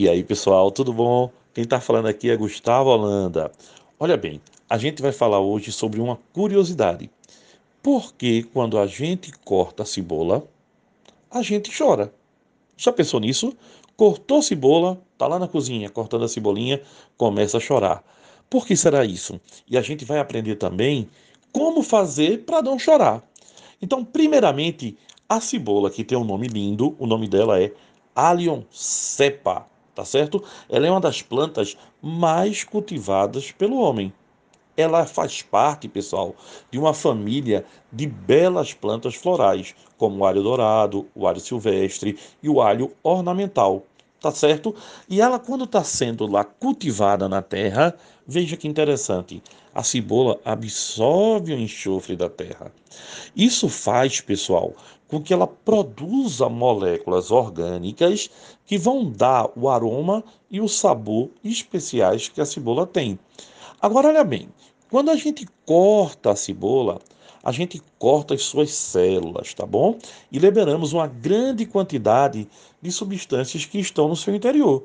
E aí, pessoal, tudo bom? Quem está falando aqui é Gustavo Holanda. Olha bem, a gente vai falar hoje sobre uma curiosidade. Por que quando a gente corta a cebola, a gente chora? Já pensou nisso? Cortou cebola, tá lá na cozinha cortando a cebolinha, começa a chorar. Por que será isso? E a gente vai aprender também como fazer para não chorar. Então, primeiramente, a cebola, que tem um nome lindo, o nome dela é Allium cepa tá certo? Ela é uma das plantas mais cultivadas pelo homem. Ela faz parte, pessoal, de uma família de belas plantas florais, como o alho dourado, o alho silvestre e o alho ornamental, tá certo? E ela, quando está sendo lá cultivada na terra, veja que interessante, a cebola absorve o enxofre da terra. Isso faz, pessoal, com que ela produza moléculas orgânicas que vão dar o aroma e o sabor especiais que a cebola tem. Agora, olha bem, quando a gente corta a cebola, a gente corta as suas células, tá bom? E liberamos uma grande quantidade de substâncias que estão no seu interior.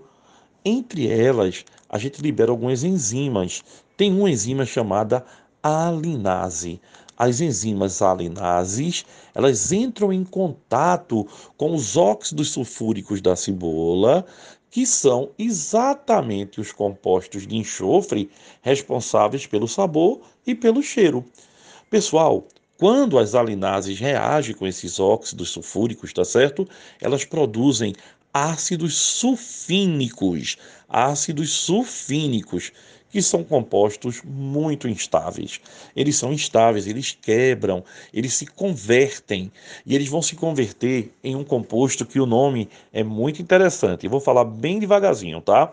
Entre elas, a gente libera algumas enzimas. Tem uma enzima chamada alinase as enzimas alinases, elas entram em contato com os óxidos sulfúricos da cebola, que são exatamente os compostos de enxofre responsáveis pelo sabor e pelo cheiro. Pessoal, quando as alinases reagem com esses óxidos sulfúricos, tá certo? Elas produzem ácidos sulfínicos, ácidos sulfínicos, que são compostos muito instáveis. Eles são instáveis, eles quebram, eles se convertem e eles vão se converter em um composto que o nome é muito interessante. Eu vou falar bem devagarzinho, tá?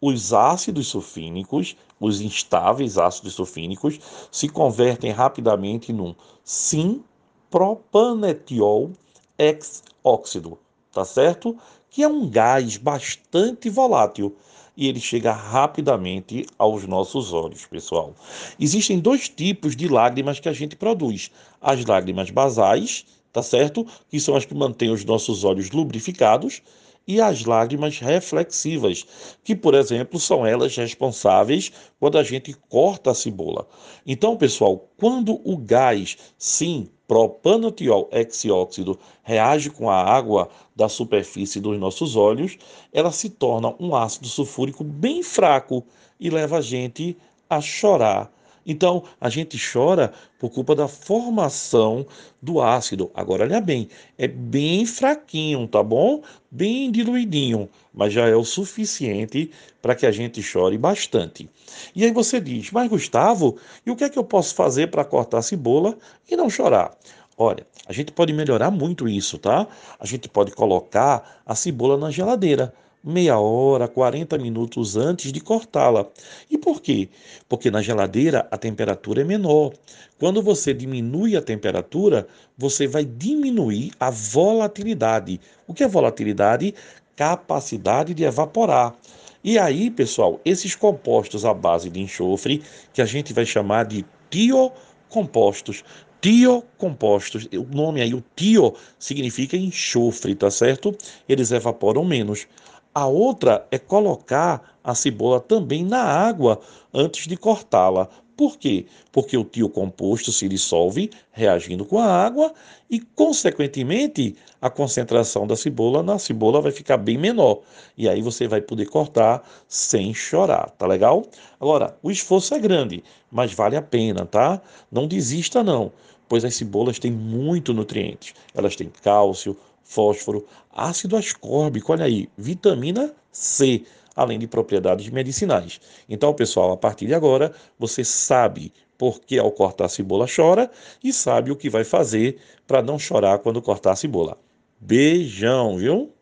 Os ácidos sulfínicos, os instáveis ácidos sulfínicos, se convertem rapidamente num sim-propanetiol ex-óxido, tá certo? Que é um gás bastante volátil e ele chega rapidamente aos nossos olhos, pessoal. Existem dois tipos de lágrimas que a gente produz: as lágrimas basais, tá certo? Que são as que mantêm os nossos olhos lubrificados, e as lágrimas reflexivas, que, por exemplo, são elas responsáveis quando a gente corta a cebola. Então, pessoal, quando o gás, sim, propanatiol hexóxido reage com a água da superfície dos nossos olhos, ela se torna um ácido sulfúrico bem fraco e leva a gente a chorar então, a gente chora por culpa da formação do ácido. Agora, olha bem, é bem fraquinho, tá bom? Bem diluidinho, mas já é o suficiente para que a gente chore bastante. E aí você diz, mas Gustavo, e o que é que eu posso fazer para cortar a cebola e não chorar? Olha, a gente pode melhorar muito isso, tá? A gente pode colocar a cebola na geladeira meia hora, 40 minutos antes de cortá-la. E por quê? Porque na geladeira a temperatura é menor. Quando você diminui a temperatura, você vai diminuir a volatilidade. O que é volatilidade? Capacidade de evaporar. E aí, pessoal, esses compostos à base de enxofre, que a gente vai chamar de tiocompostos, tiocompostos, o nome aí, o tio, significa enxofre, tá certo? Eles evaporam menos. A outra é colocar a cebola também na água antes de cortá-la. Por quê? Porque o tio composto se dissolve reagindo com a água e, consequentemente, a concentração da cebola na cebola vai ficar bem menor. E aí você vai poder cortar sem chorar, tá legal? Agora, o esforço é grande, mas vale a pena, tá? Não desista não, pois as cebolas têm muito nutrientes. Elas têm cálcio, fósforo, ácido ascórbico, olha aí, vitamina C, além de propriedades medicinais. Então, pessoal, a partir de agora, você sabe por que ao cortar a cebola chora e sabe o que vai fazer para não chorar quando cortar a cebola. Beijão, viu?